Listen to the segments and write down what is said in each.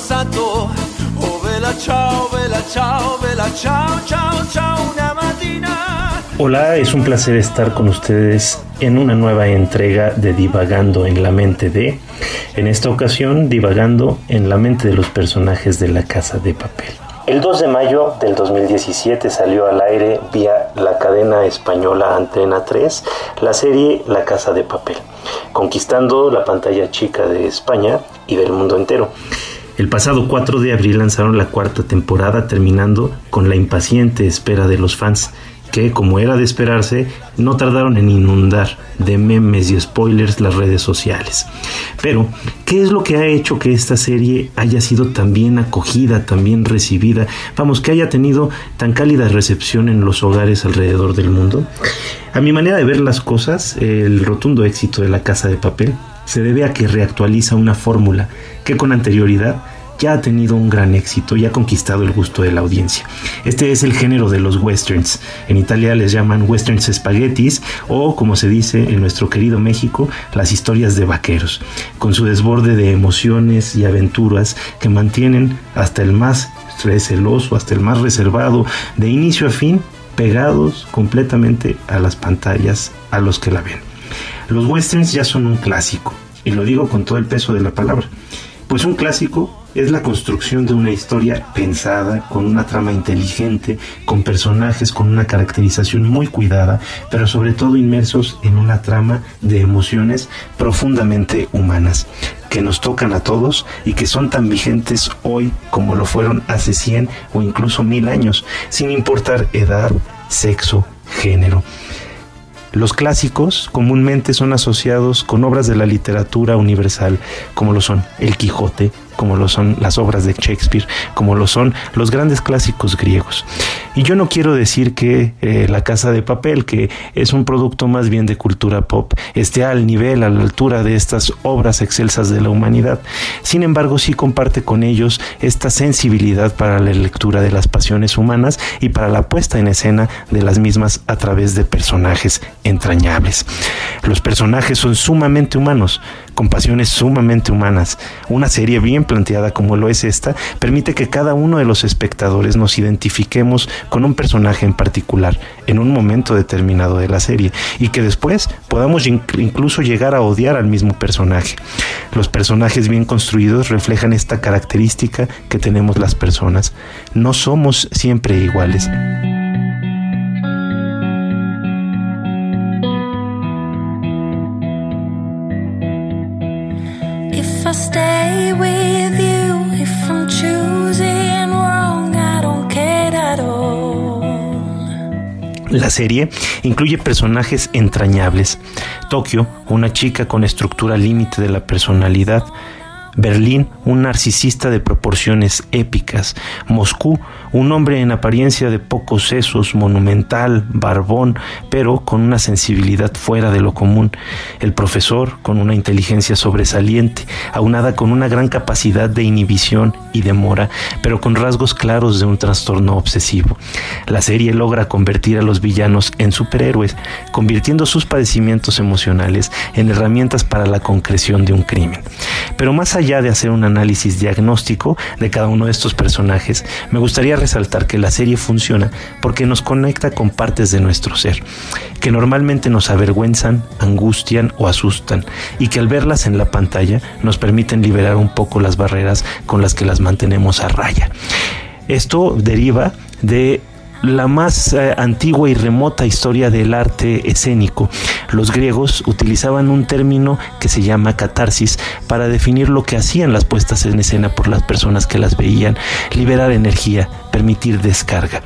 Alzato, oh ciao, ciao, ciao, ciao, ciao, una mattina. Hola, es un placer estar con ustedes en una nueva entrega de Divagando en la mente de, en esta ocasión divagando en la mente de los personajes de la casa de papel. El 2 de mayo del 2017 salió al aire vía la cadena española Antena 3 la serie La Casa de Papel, conquistando la pantalla chica de España y del mundo entero. El pasado 4 de abril lanzaron la cuarta temporada terminando con la impaciente espera de los fans que, como era de esperarse, no tardaron en inundar de memes y spoilers las redes sociales. Pero, ¿qué es lo que ha hecho que esta serie haya sido tan bien acogida, tan bien recibida? Vamos, que haya tenido tan cálida recepción en los hogares alrededor del mundo. A mi manera de ver las cosas, el rotundo éxito de la Casa de Papel se debe a que reactualiza una fórmula que con anterioridad ya ha tenido un gran éxito y ha conquistado el gusto de la audiencia. Este es el género de los westerns. En Italia les llaman westerns spaghettis o, como se dice en nuestro querido México, las historias de vaqueros, con su desborde de emociones y aventuras que mantienen hasta el más receloso, hasta el más reservado, de inicio a fin, pegados completamente a las pantallas a los que la ven. Los westerns ya son un clásico, y lo digo con todo el peso de la palabra, pues un clásico es la construcción de una historia pensada, con una trama inteligente, con personajes con una caracterización muy cuidada, pero sobre todo inmersos en una trama de emociones profundamente humanas, que nos tocan a todos y que son tan vigentes hoy como lo fueron hace 100 o incluso mil años, sin importar edad, sexo, género. Los clásicos comúnmente son asociados con obras de la literatura universal, como lo son El Quijote, como lo son las obras de Shakespeare, como lo son los grandes clásicos griegos. Y yo no quiero decir que eh, La Casa de Papel, que es un producto más bien de cultura pop, esté al nivel, a la altura de estas obras excelsas de la humanidad. Sin embargo, sí comparte con ellos esta sensibilidad para la lectura de las pasiones humanas y para la puesta en escena de las mismas a través de personajes entrañables. Los personajes son sumamente humanos, con pasiones sumamente humanas. Una serie bien planteada como lo es esta permite que cada uno de los espectadores nos identifiquemos con un personaje en particular en un momento determinado de la serie y que después podamos incluso llegar a odiar al mismo personaje. Los personajes bien construidos reflejan esta característica que tenemos las personas. No somos siempre iguales. La serie incluye personajes entrañables. Tokio, una chica con estructura límite de la personalidad. Berlín, un narcisista de proporciones épicas. Moscú, un hombre en apariencia de pocos sesos, monumental, barbón, pero con una sensibilidad fuera de lo común. El profesor, con una inteligencia sobresaliente, aunada con una gran capacidad de inhibición y demora, pero con rasgos claros de un trastorno obsesivo. La serie logra convertir a los villanos en superhéroes, convirtiendo sus padecimientos emocionales en herramientas para la concreción de un crimen. Pero más allá allá de hacer un análisis diagnóstico de cada uno de estos personajes, me gustaría resaltar que la serie funciona porque nos conecta con partes de nuestro ser, que normalmente nos avergüenzan, angustian o asustan, y que al verlas en la pantalla nos permiten liberar un poco las barreras con las que las mantenemos a raya. Esto deriva de la más eh, antigua y remota historia del arte escénico. Los griegos utilizaban un término que se llama catarsis para definir lo que hacían las puestas en escena por las personas que las veían, liberar energía, permitir descarga.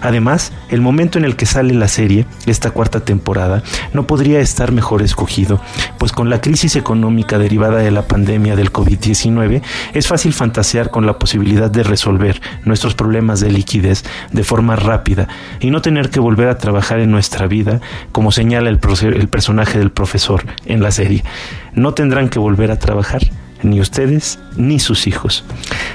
Además, el momento en el que sale la serie, esta cuarta temporada, no podría estar mejor escogido, pues con la crisis económica derivada de la pandemia del COVID-19, es fácil fantasear con la posibilidad de resolver nuestros problemas de liquidez de forma rápida y no tener que volver a trabajar en nuestra vida, como señala el, el personaje del profesor en la serie. No tendrán que volver a trabajar ni ustedes ni sus hijos.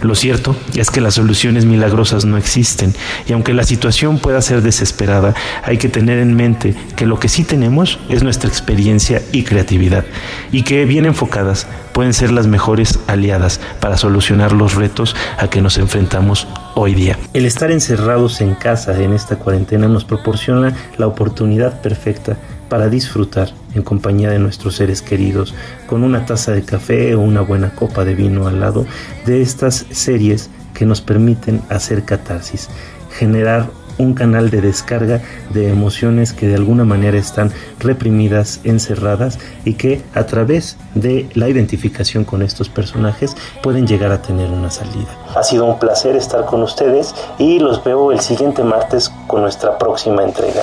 Lo cierto es que las soluciones milagrosas no existen y aunque la situación pueda ser desesperada, hay que tener en mente que lo que sí tenemos es nuestra experiencia y creatividad y que bien enfocadas pueden ser las mejores aliadas para solucionar los retos a que nos enfrentamos hoy día. El estar encerrados en casa en esta cuarentena nos proporciona la oportunidad perfecta para disfrutar en compañía de nuestros seres queridos, con una taza de café o una buena copa de vino al lado de estas series que nos permiten hacer catarsis, generar un canal de descarga de emociones que de alguna manera están reprimidas, encerradas y que a través de la identificación con estos personajes pueden llegar a tener una salida. Ha sido un placer estar con ustedes y los veo el siguiente martes con nuestra próxima entrega.